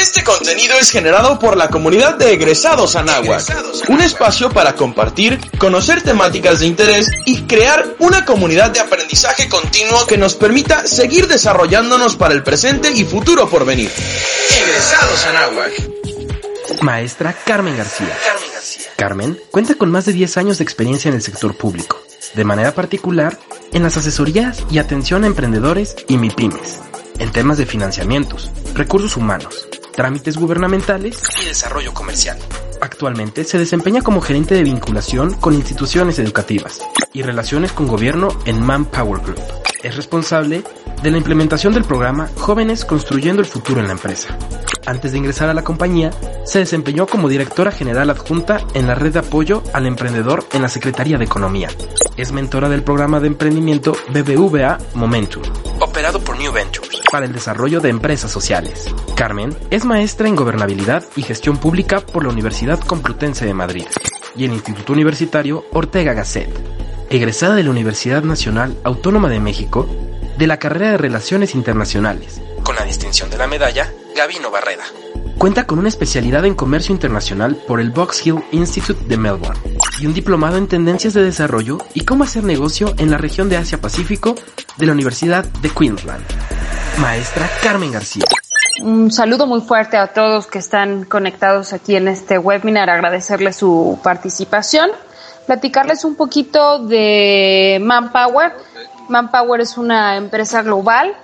Este contenido es generado por la comunidad de egresados Anáhuac, un espacio para compartir, conocer temáticas de interés y crear una comunidad de aprendizaje continuo que nos permita seguir desarrollándonos para el presente y futuro por venir. Egresados Anáhuac. Maestra Carmen García. Carmen cuenta con más de 10 años de experiencia en el sector público, de manera particular en las asesorías y atención a emprendedores y MIPIMES, en temas de financiamientos, recursos humanos, trámites gubernamentales y desarrollo comercial. Actualmente se desempeña como gerente de vinculación con instituciones educativas y relaciones con gobierno en Manpower Group. Es responsable de la implementación del programa Jóvenes Construyendo el Futuro en la Empresa. Antes de ingresar a la compañía, se desempeñó como directora general adjunta en la red de apoyo al emprendedor en la Secretaría de Economía. Es mentora del programa de emprendimiento BBVA Momentum, operado por New Ventures, para el desarrollo de empresas sociales. Carmen es maestra en gobernabilidad y gestión pública por la Universidad Complutense de Madrid y el Instituto Universitario Ortega Gasset. Egresada de la Universidad Nacional Autónoma de México de la carrera de Relaciones Internacionales, con la distinción de la medalla Gavino Barreda. Cuenta con una especialidad en comercio internacional por el Box Hill Institute de Melbourne y un diplomado en tendencias de desarrollo y cómo hacer negocio en la región de Asia-Pacífico de la Universidad de Queensland. Maestra Carmen García. Un saludo muy fuerte a todos que están conectados aquí en este webinar, agradecerles su participación, platicarles un poquito de Manpower. Manpower es una empresa global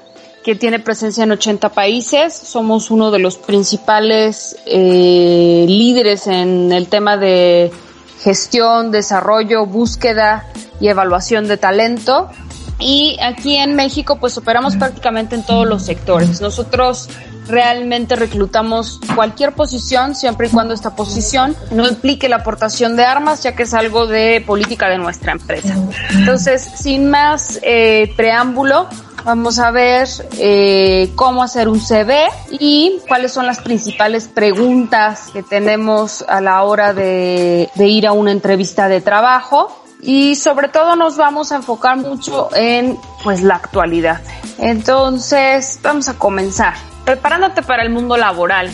que tiene presencia en 80 países. Somos uno de los principales eh, líderes en el tema de gestión, desarrollo, búsqueda y evaluación de talento. Y aquí en México pues operamos prácticamente en todos los sectores. Nosotros realmente reclutamos cualquier posición siempre y cuando esta posición no implique la aportación de armas ya que es algo de política de nuestra empresa. Entonces, sin más eh, preámbulo, vamos a ver eh, cómo hacer un CV y cuáles son las principales preguntas que tenemos a la hora de, de ir a una entrevista de trabajo y sobre todo nos vamos a enfocar mucho en pues la actualidad. Entonces, vamos a comenzar. Preparándote para el mundo laboral.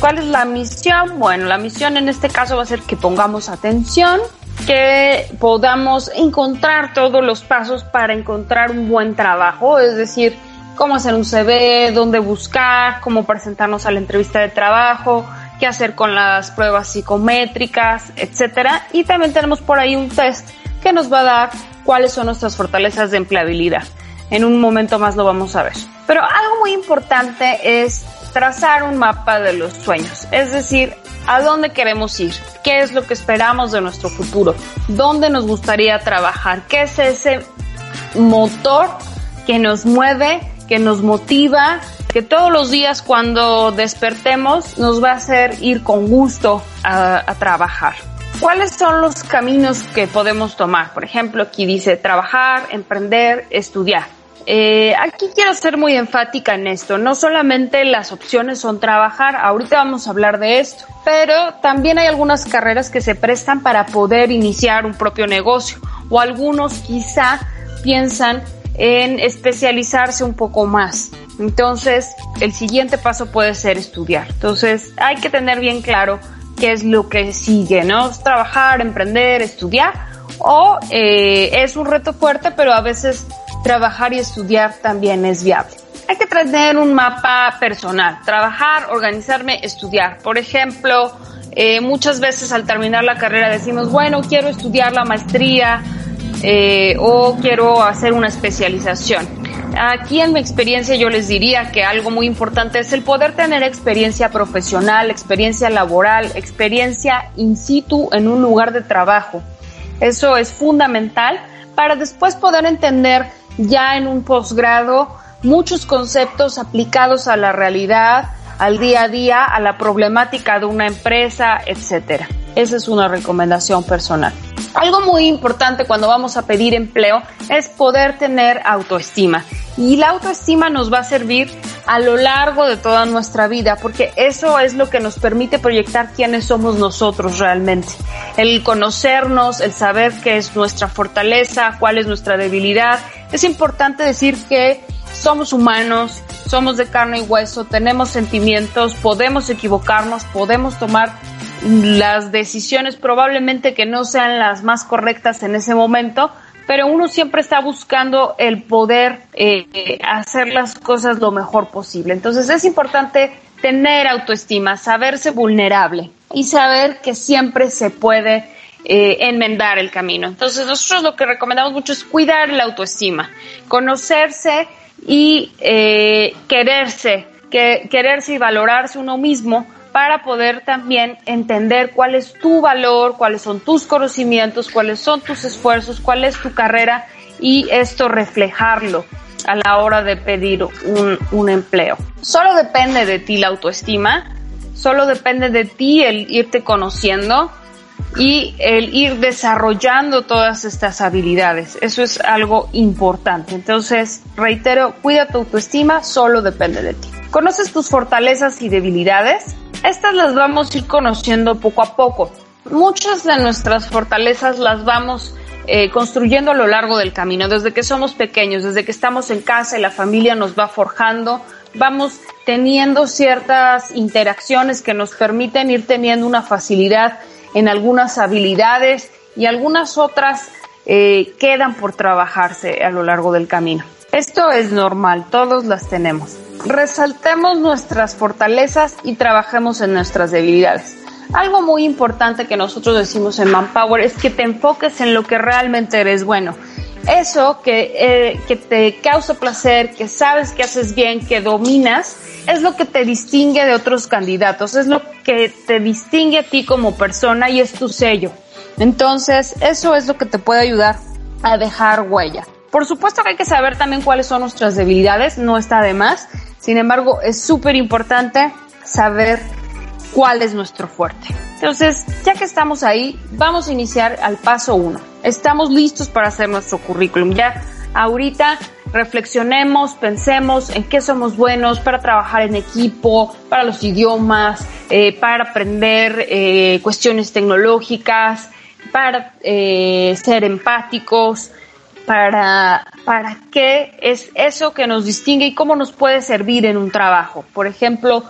¿Cuál es la misión? Bueno, la misión en este caso va a ser que pongamos atención, que podamos encontrar todos los pasos para encontrar un buen trabajo, es decir, cómo hacer un CV, dónde buscar, cómo presentarnos a la entrevista de trabajo, qué hacer con las pruebas psicométricas, etcétera. Y también tenemos por ahí un test que nos va a dar cuáles son nuestras fortalezas de empleabilidad. En un momento más lo vamos a ver. Pero algo muy importante es trazar un mapa de los sueños, es decir, a dónde queremos ir, qué es lo que esperamos de nuestro futuro, dónde nos gustaría trabajar, qué es ese motor que nos mueve, que nos motiva, que todos los días cuando despertemos nos va a hacer ir con gusto a, trabajar. ¿Cuáles son los caminos que podemos tomar? Por ejemplo, aquí dice trabajar, emprender, estudiar. Eh, aquí quiero ser muy enfática en esto. No solamente las opciones son trabajar, ahorita vamos a hablar de esto, pero también hay algunas carreras que se prestan para poder iniciar un propio negocio o algunos quizá piensan en especializarse un poco más. Entonces, el siguiente paso puede ser estudiar. Entonces, hay que tener bien claro qué es lo que sigue, ¿no? Trabajar, emprender, estudiar o eh, es un reto fuerte, pero a veces trabajar y estudiar también es viable. Hay que tener un mapa personal, trabajar, organizarme, estudiar. Por ejemplo, eh, muchas veces al terminar la carrera decimos, bueno, quiero estudiar la maestría eh, o quiero hacer una especialización. Aquí en mi experiencia yo les diría que algo muy importante es el poder tener experiencia profesional, experiencia laboral, experiencia in situ en un lugar de trabajo. Eso es fundamental para después poder entender ya en un posgrado muchos conceptos aplicados a la realidad, al día a día, a la problemática de una empresa, etcétera. Esa es una recomendación personal. Algo muy importante cuando vamos a pedir empleo es poder tener autoestima. Y la autoestima nos va a servir a lo largo de toda nuestra vida, porque eso es lo que nos permite proyectar quiénes somos nosotros realmente. El conocernos, el saber qué es nuestra fortaleza, cuál es nuestra debilidad. Es importante decir que somos humanos, somos de carne y hueso, tenemos sentimientos, podemos equivocarnos, podemos tomar las decisiones probablemente que no sean las más correctas en ese momento, pero uno siempre está buscando el poder eh, hacer las cosas lo mejor posible. Entonces es importante tener autoestima, saberse vulnerable y saber que siempre se puede eh, enmendar el camino. Entonces nosotros lo que recomendamos mucho es cuidar la autoestima, conocerse y eh, quererse, que, quererse y valorarse uno mismo para poder también entender cuál es tu valor, cuáles son tus conocimientos, cuáles son tus esfuerzos, cuál es tu carrera y esto reflejarlo a la hora de pedir un, un empleo. Solo depende de ti la autoestima, solo depende de ti el irte conociendo y el ir desarrollando todas estas habilidades. Eso es algo importante. Entonces, reitero, cuida tu autoestima, solo depende de ti. ¿Conoces tus fortalezas y debilidades? Estas las vamos a ir conociendo poco a poco. Muchas de nuestras fortalezas las vamos eh, construyendo a lo largo del camino, desde que somos pequeños, desde que estamos en casa y la familia nos va forjando, vamos teniendo ciertas interacciones que nos permiten ir teniendo una facilidad en algunas habilidades y algunas otras eh, quedan por trabajarse a lo largo del camino. Esto es normal, todos las tenemos resaltemos nuestras fortalezas y trabajemos en nuestras debilidades. Algo muy importante que nosotros decimos en Manpower es que te enfoques en lo que realmente eres bueno. Eso que, eh, que te causa placer, que sabes que haces bien, que dominas, es lo que te distingue de otros candidatos, es lo que te distingue a ti como persona y es tu sello. Entonces, eso es lo que te puede ayudar a dejar huella. Por supuesto que hay que saber también cuáles son nuestras debilidades, no está de más, sin embargo, es súper importante saber cuál es nuestro fuerte. Entonces, ya que estamos ahí, vamos a iniciar al paso uno. Estamos listos para hacer nuestro currículum. Ya ahorita reflexionemos, pensemos en qué somos buenos para trabajar en equipo, para los idiomas, eh, para aprender eh, cuestiones tecnológicas, para eh, ser empáticos, para, para qué es eso que nos distingue y cómo nos puede servir en un trabajo. Por ejemplo,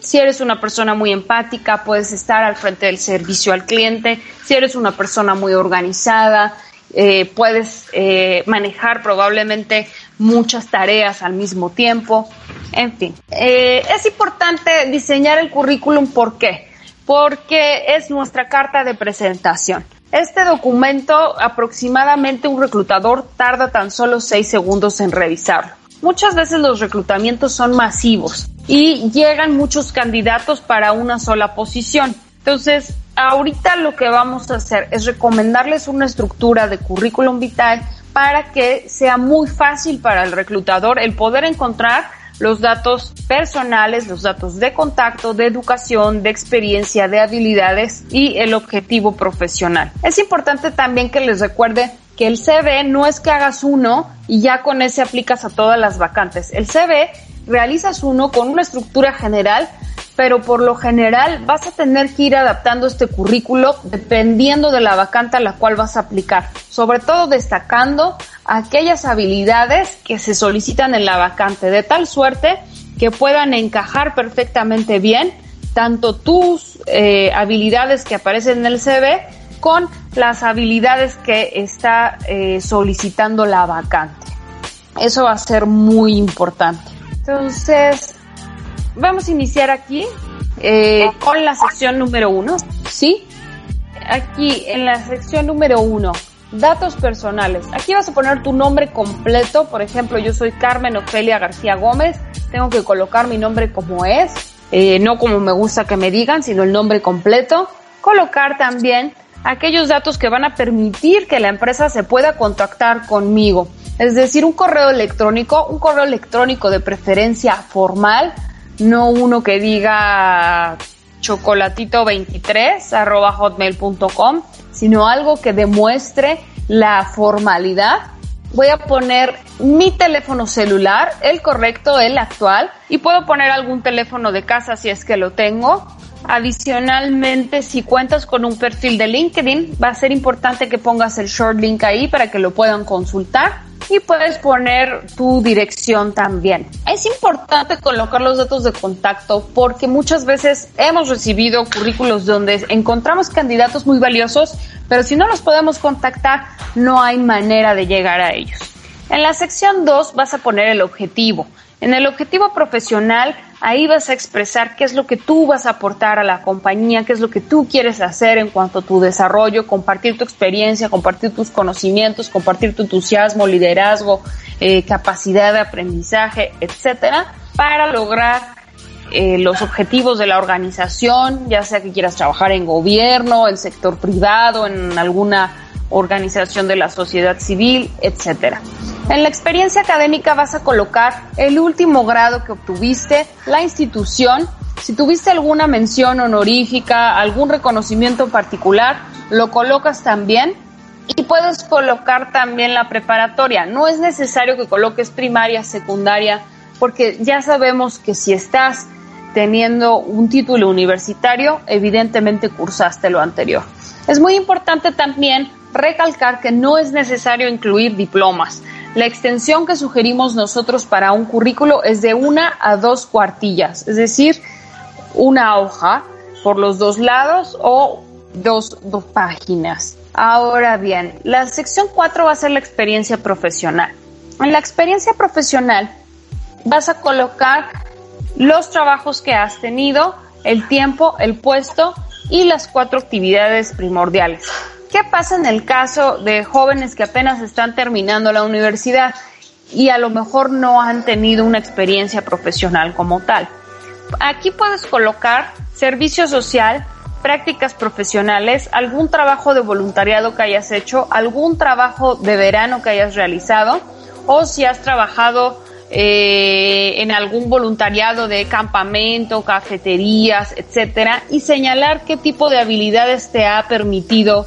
si eres una persona muy empática, puedes estar al frente del servicio al cliente. Si eres una persona muy organizada, eh, puedes eh, manejar probablemente muchas tareas al mismo tiempo. En fin, eh, es importante diseñar el currículum. ¿Por qué? Porque es nuestra carta de presentación. Este documento aproximadamente un reclutador tarda tan solo seis segundos en revisarlo. Muchas veces los reclutamientos son masivos y llegan muchos candidatos para una sola posición. Entonces, ahorita lo que vamos a hacer es recomendarles una estructura de currículum vitae para que sea muy fácil para el reclutador el poder encontrar los datos personales, los datos de contacto, de educación, de experiencia, de habilidades y el objetivo profesional. Es importante también que les recuerde que el CV no es que hagas uno y ya con ese aplicas a todas las vacantes. El CV realizas uno con una estructura general pero por lo general vas a tener que ir adaptando este currículo dependiendo de la vacante a la cual vas a aplicar, sobre todo destacando aquellas habilidades que se solicitan en la vacante, de tal suerte que puedan encajar perfectamente bien tanto tus eh, habilidades que aparecen en el CV con las habilidades que está eh, solicitando la vacante. Eso va a ser muy importante. Entonces, vamos a iniciar aquí eh, con la sección número uno, ¿sí? Aquí en la sección número uno, datos personales. Aquí vas a poner tu nombre completo. Por ejemplo, yo soy Carmen Ofelia García Gómez. Tengo que colocar mi nombre como es, eh, no como me gusta que me digan, sino el nombre completo. Colocar también aquellos datos que van a permitir que la empresa se pueda contactar conmigo. Es decir, un correo electrónico, un correo electrónico de preferencia formal, no uno que diga chocolatito23 arroba hotmail.com, sino algo que demuestre la formalidad. Voy a poner mi teléfono celular, el correcto, el actual, y puedo poner algún teléfono de casa si es que lo tengo. Adicionalmente, si cuentas con un perfil de LinkedIn, va a ser importante que pongas el short link ahí para que lo puedan consultar y puedes poner tu dirección también. Es importante colocar los datos de contacto porque muchas veces hemos recibido currículos donde encontramos candidatos muy valiosos, pero si no los podemos contactar, no hay manera de llegar a ellos. En la sección 2 vas a poner el objetivo. En el objetivo profesional, ahí vas a expresar qué es lo que tú vas a aportar a la compañía, qué es lo que tú quieres hacer en cuanto a tu desarrollo, compartir tu experiencia, compartir tus conocimientos, compartir tu entusiasmo, liderazgo, eh, capacidad de aprendizaje, etcétera, para lograr eh, los objetivos de la organización, ya sea que quieras trabajar en gobierno, el sector privado, en alguna organización de la sociedad civil, etcétera. En la experiencia académica vas a colocar el último grado que obtuviste, la institución, si tuviste alguna mención honorífica, algún reconocimiento particular, lo colocas también y puedes colocar también la preparatoria. No es necesario que coloques primaria, secundaria, porque ya sabemos que si estás teniendo un título universitario, evidentemente cursaste lo anterior. Es muy importante también recalcar que no es necesario incluir diplomas. La extensión que sugerimos nosotros para un currículo es de una a dos cuartillas, es decir, una hoja por los dos lados o dos, páginas. Ahora bien, la sección 4 va a ser la experiencia profesional. En la experiencia profesional vas a colocar los trabajos que has tenido, el tiempo, el puesto y las cuatro actividades primordiales. ¿Qué pasa en el caso de jóvenes que apenas están terminando la universidad y a lo mejor no han tenido una experiencia profesional como tal? Aquí puedes colocar servicio social, prácticas profesionales, algún trabajo de voluntariado que hayas hecho, algún trabajo de verano que hayas realizado o si has trabajado eh, en algún voluntariado de campamento, cafeterías, etcétera, y señalar qué tipo de habilidades te ha permitido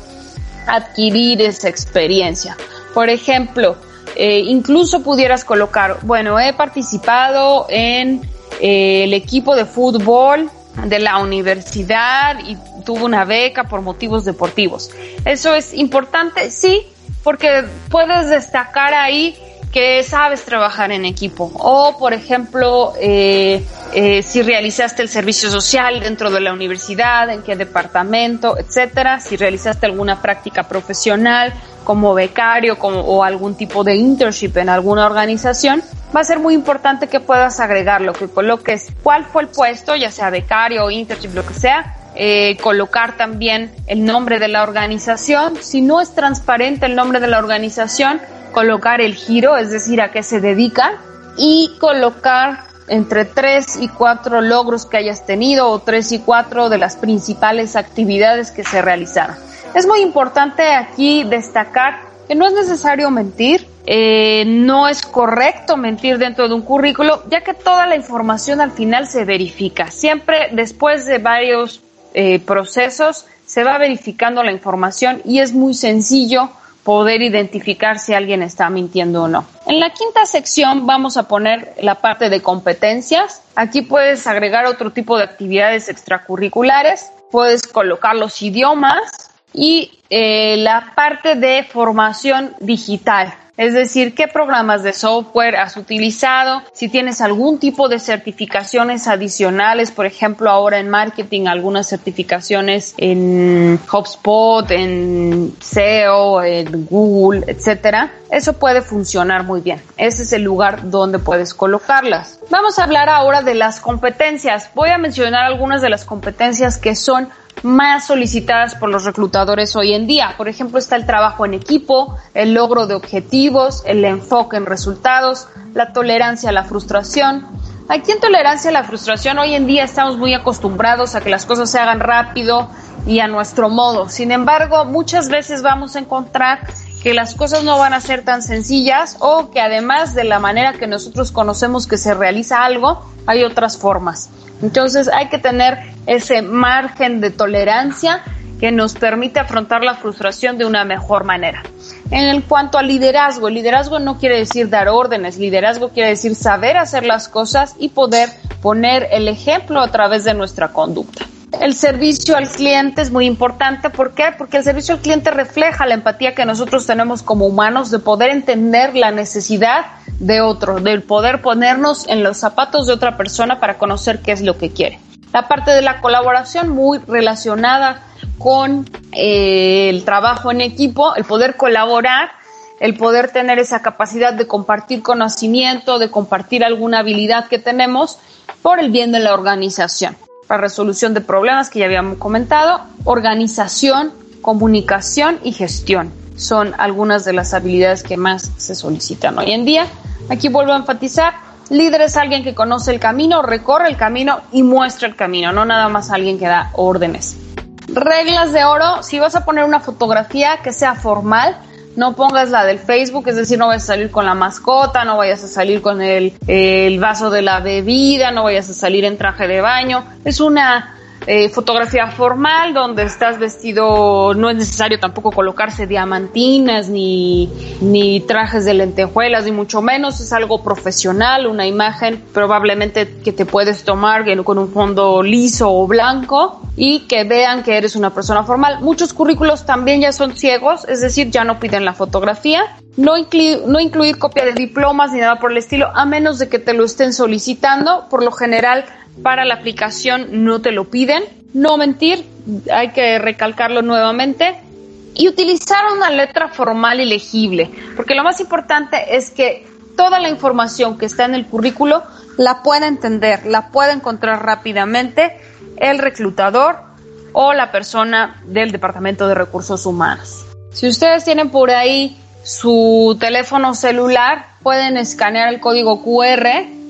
adquirir esa experiencia. Por ejemplo, eh, incluso pudieras colocar, bueno, he participado en eh, el equipo de fútbol de la universidad y tuve una beca por motivos deportivos. Eso es importante, sí, porque puedes destacar ahí que sabes trabajar en equipo. O, por ejemplo, eh, eh, si realizaste el servicio social dentro de la universidad, en qué departamento, etcétera. Si realizaste alguna práctica profesional como becario como, o algún tipo de internship en alguna organización, va a ser muy importante que puedas agregarlo, que coloques cuál fue el puesto, ya sea becario internship, lo que sea, eh, colocar también el nombre de la organización. Si no es transparente el nombre de la organización, colocar el giro, es decir, a qué se dedica, y colocar entre tres y cuatro logros que hayas tenido o tres y cuatro de las principales actividades que se realizaron. Es muy importante aquí destacar que no es necesario mentir, eh, no es correcto mentir dentro de un currículo, ya que toda la información al final se verifica. Siempre después de varios eh, procesos se va verificando la información y es muy sencillo poder identificar si alguien está mintiendo o no. En la quinta sección vamos a poner la parte de competencias. Aquí puedes agregar otro tipo de actividades extracurriculares, puedes colocar los idiomas y eh, la parte de formación digital. Es decir, qué programas de software has utilizado, si tienes algún tipo de certificaciones adicionales, por ejemplo, ahora en marketing, algunas certificaciones en HubSpot, en SEO, en Google, etcétera. Eso puede funcionar muy bien. Ese es el lugar donde puedes colocarlas. Vamos a hablar ahora de las competencias. Voy a mencionar algunas de las competencias que son más solicitadas por los reclutadores hoy en día. Por ejemplo, está el trabajo en equipo, el logro de objetivos, el enfoque en resultados, la tolerancia a la frustración. Aquí en tolerancia a la frustración hoy en día estamos muy acostumbrados a que las cosas se hagan rápido y a nuestro modo. Sin embargo, muchas veces vamos a encontrar que las cosas no van a ser tan sencillas o que además de la manera que nosotros conocemos que se realiza algo, hay otras formas. Entonces hay que tener ese margen de tolerancia que nos permite afrontar la frustración de una mejor manera. En cuanto al liderazgo, el liderazgo no quiere decir dar órdenes, liderazgo quiere decir saber hacer las cosas y poder poner el ejemplo a través de nuestra conducta. El servicio al cliente es muy importante. ¿Por qué? Porque el servicio al cliente refleja la empatía que nosotros tenemos como humanos de poder entender la necesidad de otro, del poder ponernos en los zapatos de otra persona para conocer qué es lo que quiere. La parte de la colaboración muy relacionada con eh, el trabajo en equipo, el poder colaborar, el poder tener esa capacidad de compartir conocimiento, de compartir alguna habilidad que tenemos por el bien de la organización la resolución de problemas que ya habíamos comentado, organización, comunicación y gestión. Son algunas de las habilidades que más se solicitan hoy en día. Aquí vuelvo a enfatizar, líder es alguien que conoce el camino, recorre el camino y muestra el camino, no nada más alguien que da órdenes. Reglas de oro, si vas a poner una fotografía que sea formal, no pongas la del Facebook, es decir, no vayas a salir con la mascota, no vayas a salir con el, el vaso de la bebida, no vayas a salir en traje de baño. Es una eh, fotografía formal donde estás vestido, no es necesario tampoco colocarse diamantinas ni, ni trajes de lentejuelas, ni mucho menos, es algo profesional, una imagen probablemente que te puedes tomar con un fondo liso o blanco y que vean que eres una persona formal. Muchos currículos también ya son ciegos, es decir, ya no piden la fotografía. No, no incluir copia de diplomas ni nada por el estilo, a menos de que te lo estén solicitando. Por lo general, para la aplicación no te lo piden. No mentir, hay que recalcarlo nuevamente. Y utilizar una letra formal y legible, porque lo más importante es que toda la información que está en el currículo la pueda entender, la pueda encontrar rápidamente el reclutador o la persona del Departamento de Recursos Humanos. Si ustedes tienen por ahí su teléfono celular, pueden escanear el código QR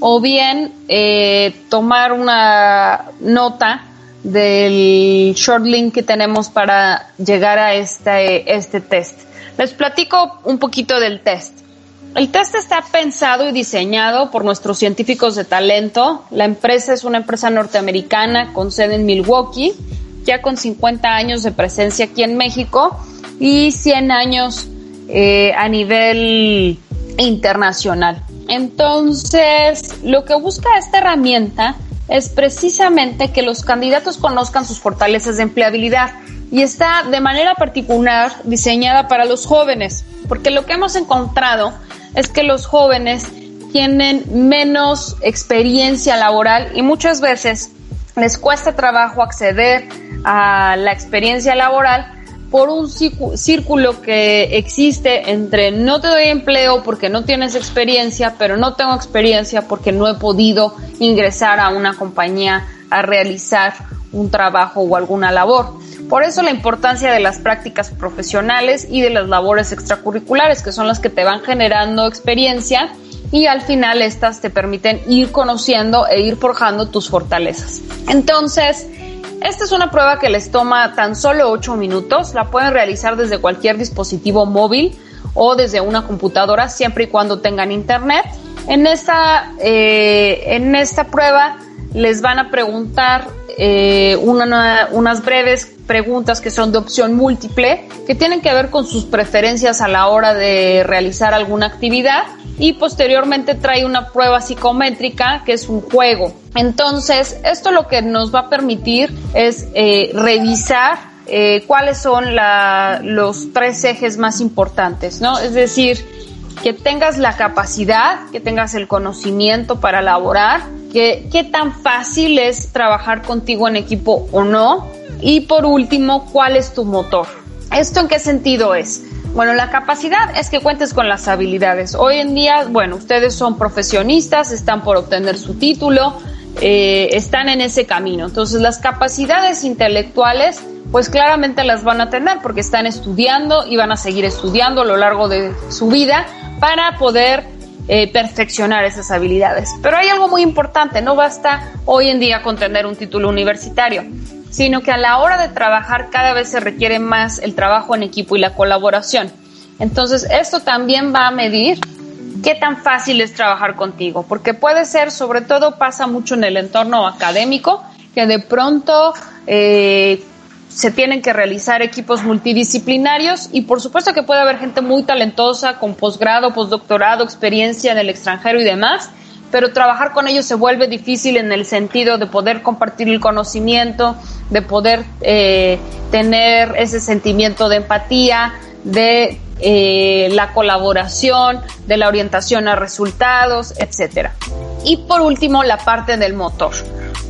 o bien eh, tomar una nota del short link que tenemos para llegar a este, este test. Les platico un poquito del test. El test está pensado y diseñado por nuestros científicos de talento. La empresa es una empresa norteamericana con sede en Milwaukee, ya con 50 años de presencia aquí en México y 100 años eh, a nivel internacional. Entonces, lo que busca esta herramienta es precisamente que los candidatos conozcan sus fortalezas de empleabilidad y está de manera particular diseñada para los jóvenes, porque lo que hemos encontrado es que los jóvenes tienen menos experiencia laboral y muchas veces les cuesta trabajo acceder a la experiencia laboral por un círculo que existe entre no te doy empleo porque no tienes experiencia, pero no tengo experiencia porque no he podido ingresar a una compañía a realizar un trabajo o alguna labor. Por eso la importancia de las prácticas profesionales y de las labores extracurriculares, que son las que te van generando experiencia y al final estas te permiten ir conociendo e ir forjando tus fortalezas. Entonces, esta es una prueba que les toma tan solo 8 minutos, la pueden realizar desde cualquier dispositivo móvil o desde una computadora siempre y cuando tengan internet. En esta, eh, en esta prueba les van a preguntar eh, unas breves preguntas que son de opción múltiple, que tienen que ver con sus preferencias a la hora de realizar alguna actividad y posteriormente trae una prueba psicométrica que es un juego. Entonces, esto lo que nos va a permitir es eh, revisar eh, cuáles son los tres ejes más importantes, ¿no? Es decir, que tengas la capacidad, que tengas el conocimiento para elaborar, qué tan fácil es trabajar contigo en equipo o no. Y por último, ¿cuál es tu motor? ¿Esto en qué sentido es? Bueno, la capacidad es que cuentes con las habilidades. Hoy en día, bueno, ustedes son profesionistas, están por obtener su título, eh, están en ese camino. Entonces, las capacidades intelectuales, pues claramente las van a tener porque están estudiando y van a seguir estudiando a lo largo de su vida para poder eh, perfeccionar esas habilidades. Pero hay algo muy importante, no basta hoy en día con tener un título universitario, sino que a la hora de trabajar cada vez se requiere más el trabajo en equipo y la colaboración. Entonces, esto también va a medir qué tan fácil es trabajar contigo, porque puede ser, sobre todo pasa mucho en el entorno académico, que de pronto eh, se tienen que realizar equipos multidisciplinarios y por supuesto que puede haber gente muy talentosa con posgrado, postdoctorado, experiencia en el extranjero y demás, pero trabajar con ellos se vuelve difícil en el sentido de poder compartir el conocimiento, de poder eh, tener ese sentimiento de empatía, de eh, la colaboración, de la orientación a resultados, etcétera. Y por último, la parte del motor,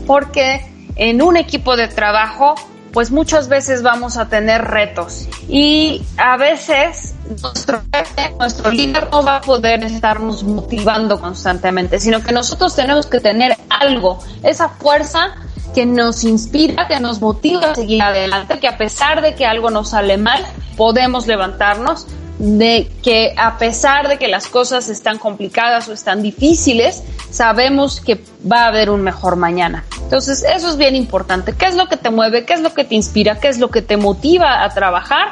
porque en un equipo de trabajo pues muchas veces vamos a tener retos. Y a veces nuestro, nuestro líder no va a poder estarnos motivando constantemente, sino que nosotros tenemos que tener algo, esa fuerza que nos inspira, que nos motiva a seguir adelante, que a pesar de que algo nos sale mal, podemos levantarnos, de que a pesar de que las cosas están complicadas o están difíciles, sabemos que va a haber un mejor mañana. Entonces, eso es bien importante. ¿Qué es lo que te mueve? ¿Qué es lo que te inspira? ¿Qué es lo que te motiva a trabajar?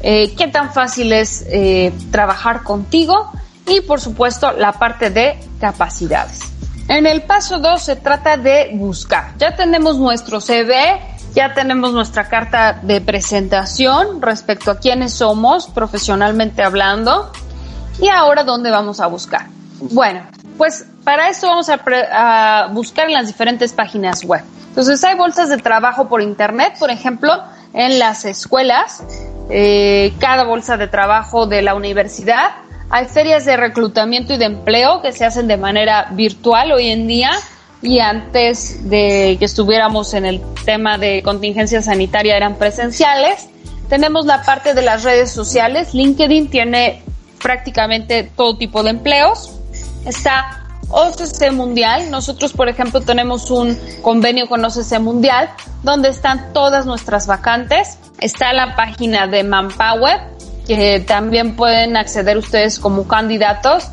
Eh, ¿Qué tan fácil es eh, trabajar contigo? Y, por supuesto, la parte de capacidades. En el paso 2 se trata de buscar. Ya tenemos nuestro CV, ya tenemos nuestra carta de presentación respecto a quiénes somos profesionalmente hablando. Y ahora, ¿dónde vamos a buscar? Bueno, pues para esto vamos a, buscar en las diferentes páginas web. Entonces hay bolsas de trabajo por internet, por ejemplo, en las escuelas, eh, cada bolsa de trabajo de la universidad. Hay ferias de reclutamiento y de empleo que se hacen de manera virtual hoy en día y antes de que estuviéramos en el tema de contingencia sanitaria eran presenciales. Tenemos la parte de las redes sociales. LinkedIn tiene prácticamente todo tipo de empleos está OCC Mundial. Nosotros, por ejemplo, tenemos un convenio con OCC Mundial donde están todas nuestras vacantes. Está la página de Manpower, que también pueden acceder ustedes como candidatos.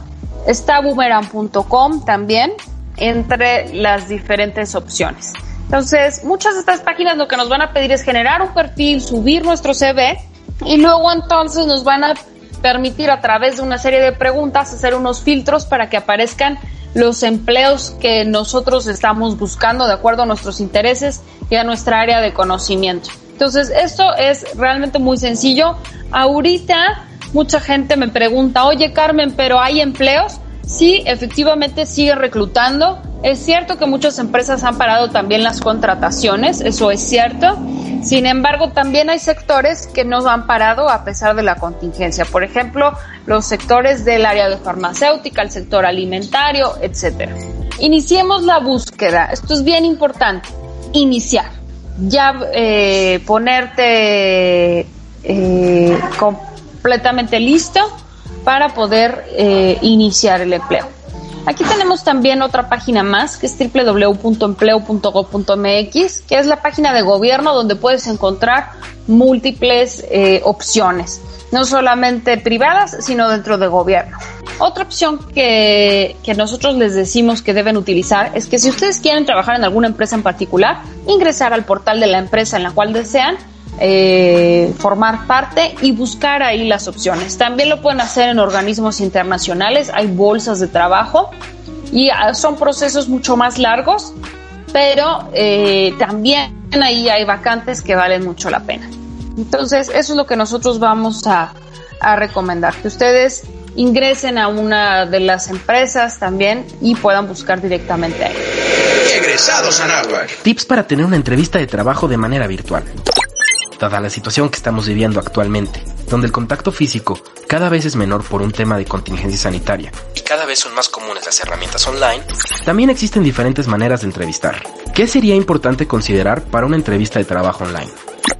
Está boomerang.com también, entre las diferentes opciones. Entonces, muchas de estas páginas lo que nos van a pedir es generar un perfil, subir nuestro CV y luego entonces nos van a permitir a través de una serie de preguntas hacer unos filtros para que aparezcan los empleos que nosotros estamos buscando de acuerdo a nuestros intereses y a nuestra área de conocimiento. Entonces, esto es realmente muy sencillo. Ahorita mucha gente me pregunta, oye Carmen, pero ¿hay empleos? Sí, efectivamente sigue reclutando. Es cierto que muchas empresas han parado también las contrataciones, eso es cierto. Sin embargo, también hay sectores que no han parado a pesar de la contingencia. Por ejemplo, los sectores del área de farmacéutica, el sector alimentario, etcétera. Iniciemos la búsqueda. Esto es bien importante. Iniciar. Ya eh, ponerte eh, completamente listo para poder eh, iniciar el empleo. Aquí tenemos también otra página más, que es www.empleo.gov.mx, que es la página de gobierno donde puedes encontrar múltiples eh, opciones, no solamente privadas, sino dentro de gobierno. Otra opción que, que nosotros les decimos que deben utilizar es que si ustedes quieren trabajar en alguna empresa en particular, ingresar al portal de la empresa en la cual desean eh, formar parte y buscar ahí las opciones. También lo pueden hacer en organismos internacionales, hay bolsas de trabajo y ah, son procesos mucho más largos, pero eh, también ahí hay vacantes que valen mucho la pena. Entonces, eso es lo que nosotros vamos a, a recomendar, que ustedes ingresen a una de las empresas también y puedan buscar directamente ahí. Egresados Anáhuac. Tips para tener una entrevista de trabajo de manera virtual dada la situación que estamos viviendo actualmente, donde el contacto físico cada vez es menor por un tema de contingencia sanitaria y cada vez son más comunes las herramientas online, también existen diferentes maneras de entrevistar. ¿Qué sería importante considerar para una entrevista de trabajo online?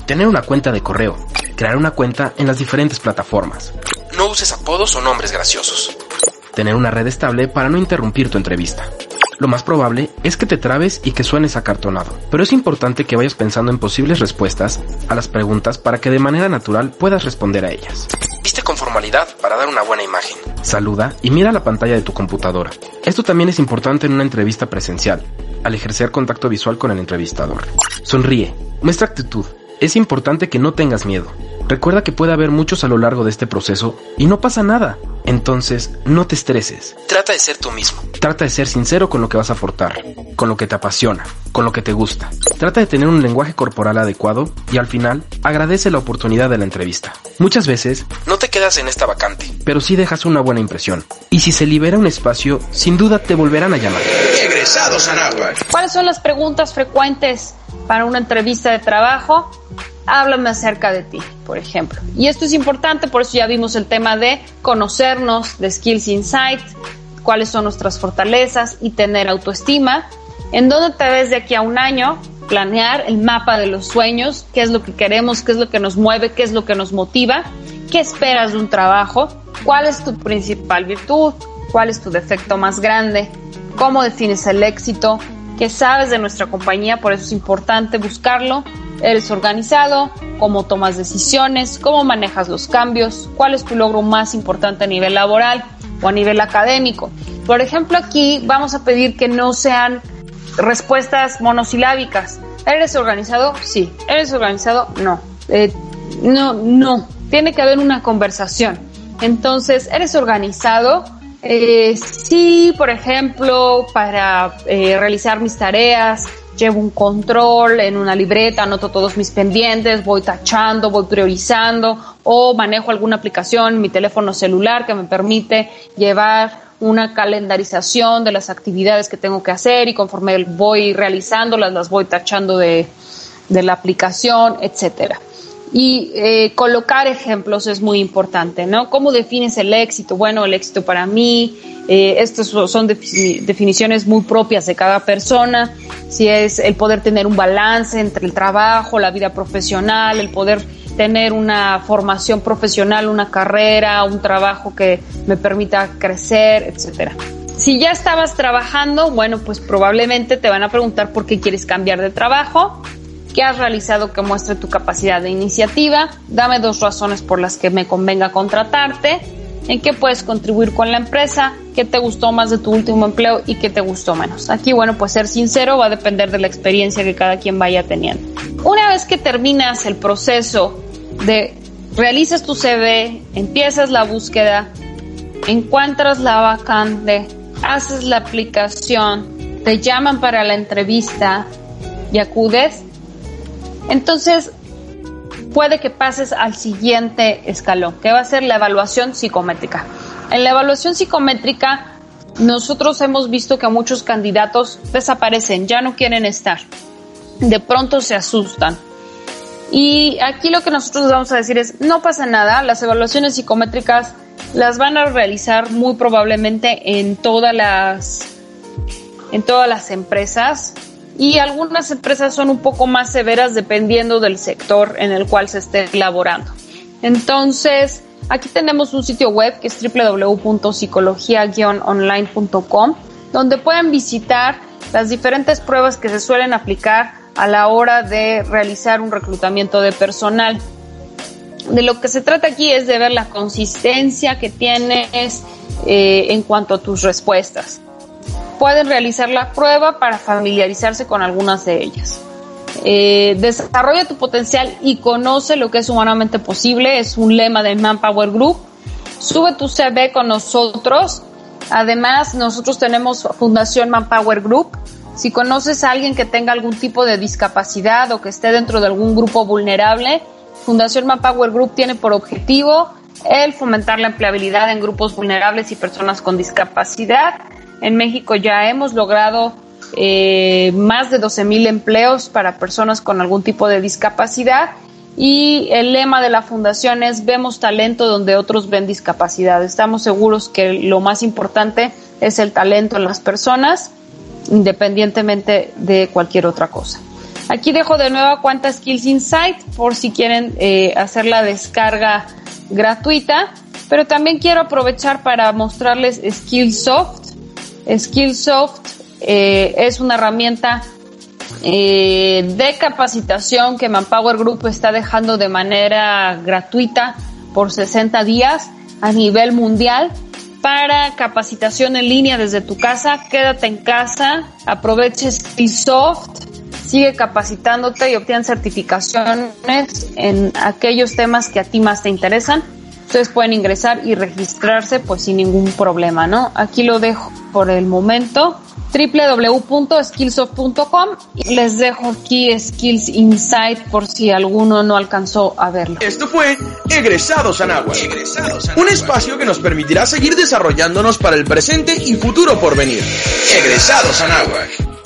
Tener una cuenta de correo, crear una cuenta en las diferentes plataformas. No uses apodos o nombres graciosos. Tener una red estable para no interrumpir tu entrevista. Lo más probable es que te trabes y que suenes acartonado, pero es importante que vayas pensando en posibles respuestas a las preguntas para que de manera natural puedas responder a ellas. Viste con formalidad para dar una buena imagen. Saluda y mira la pantalla de tu computadora. Esto también es importante en una entrevista presencial, al ejercer contacto visual con el entrevistador. Sonríe, muestra actitud. Es importante que no tengas miedo. Recuerda que puede haber muchos a lo largo de este proceso y no pasa nada. Entonces, no te estreses. Trata de ser tú mismo. Trata de ser sincero con lo que vas a aportar, con lo que te apasiona, con lo que te gusta. Trata de tener un lenguaje corporal adecuado y al final, agradece la oportunidad de la entrevista. Muchas veces, no te quedas en esta vacante, pero sí dejas una buena impresión. Y si se libera un espacio, sin duda te volverán a llamar. Egresados Anáhuac. ¿Cuáles son las preguntas frecuentes para una entrevista de trabajo? Háblame acerca de ti, por ejemplo. Y esto es importante, por eso ya vimos el tema de conocernos, de Skills Insight, cuáles son nuestras fortalezas y tener autoestima. ¿En dónde te ves de aquí a un año? Planear el mapa de los sueños, qué es lo que queremos, qué es lo que nos mueve, qué es lo que nos motiva, qué esperas de un trabajo, cuál es tu principal virtud, cuál es tu defecto más grande, cómo defines el éxito, qué sabes de nuestra compañía, por eso es importante buscarlo eres organizado, cómo tomas decisiones, cómo manejas los cambios, cuál es tu logro más importante a nivel laboral o a nivel académico. Por ejemplo, aquí vamos a pedir que no sean respuestas monosilábicas. ¿Eres organizado? Sí. ¿Eres organizado? No. Eh, no, no. Tiene que haber una conversación. Entonces, ¿eres organizado? Eh, sí, por ejemplo, para eh, realizar mis tareas, llevo un control en una libreta, anoto todos mis pendientes, voy tachando, voy priorizando o manejo alguna aplicación mi teléfono celular que me permite llevar una calendarización de las actividades que tengo que hacer y conforme voy realizándolas las voy tachando de, de la aplicación, etcétera. Y eh, colocar ejemplos es muy importante, ¿no? ¿Cómo defines el éxito? Bueno, el éxito para mí, eh, estas son definiciones muy propias de cada persona. Si es el poder tener un balance entre el trabajo, la vida profesional, el poder tener una formación profesional, una carrera, un trabajo que me permita crecer, etcétera. Si ya estabas trabajando, bueno, pues probablemente te van a preguntar por qué quieres cambiar de trabajo qué has realizado que muestre tu capacidad de iniciativa, dame dos razones por las que me convenga contratarte, en qué puedes contribuir con la empresa, qué te gustó más de tu último empleo y qué te gustó menos. Aquí, bueno, pues ser sincero va a depender de la experiencia que cada quien vaya teniendo. Una vez que terminas el proceso de realizas tu CV, empiezas la búsqueda, encuentras la vacante, haces la aplicación, te llaman para la entrevista y acudes, entonces, puede que pases al siguiente escalón, que va a ser la evaluación psicométrica. En la evaluación psicométrica, nosotros hemos visto que muchos candidatos desaparecen, ya no quieren estar. De pronto se asustan. Y aquí lo que nosotros vamos a decir es, no pasa nada, las evaluaciones psicométricas las van a realizar muy probablemente en todas las en todas las empresas y algunas empresas son un poco más severas dependiendo del sector en el cual se esté elaborando. Entonces, aquí tenemos un sitio web que es www.psicología-online.com donde pueden visitar las diferentes pruebas que se suelen aplicar a la hora de realizar un reclutamiento de personal. De lo que se trata aquí es de ver la consistencia que tienes eh, en cuanto a tus respuestas pueden realizar la prueba para familiarizarse con algunas de ellas. Eh, desarrolla tu potencial y conoce lo que es humanamente posible, es un lema de Manpower Group. Sube tu CV con nosotros. Además, nosotros tenemos Fundación Manpower Group. Si conoces a alguien que tenga algún tipo de discapacidad o que esté dentro de algún grupo vulnerable, Fundación Manpower Group tiene por objetivo el fomentar la empleabilidad en grupos vulnerables y personas con discapacidad en México ya hemos logrado eh, más de 12 mil empleos para personas con algún tipo de discapacidad y el lema de la fundación es vemos talento donde otros ven discapacidad. Estamos seguros que lo más importante es el talento en las personas, independientemente de cualquier otra cosa. Aquí dejo de nuevo cuenta Skills Insight por si quieren eh, hacer la descarga gratuita, pero también quiero aprovechar para mostrarles Skillsoft Skillsoft eh, es una herramienta eh, de capacitación que Manpower Group está dejando de manera gratuita por 60 días a nivel mundial para capacitación en línea desde tu casa. Quédate en casa, aproveche Skillsoft. sigue capacitándote y obtienes certificaciones en aquellos temas que a ti más te interesan. Ustedes pueden ingresar y registrarse pues sin ningún problema, ¿no? Aquí lo dejo por el momento www.skillsoft.com y les dejo aquí Skills Insight por si alguno no alcanzó a verlo. Esto fue Egresados Anáhuac, un espacio que nos permitirá seguir desarrollándonos para el presente y futuro por venir. Egresados Anáhuac.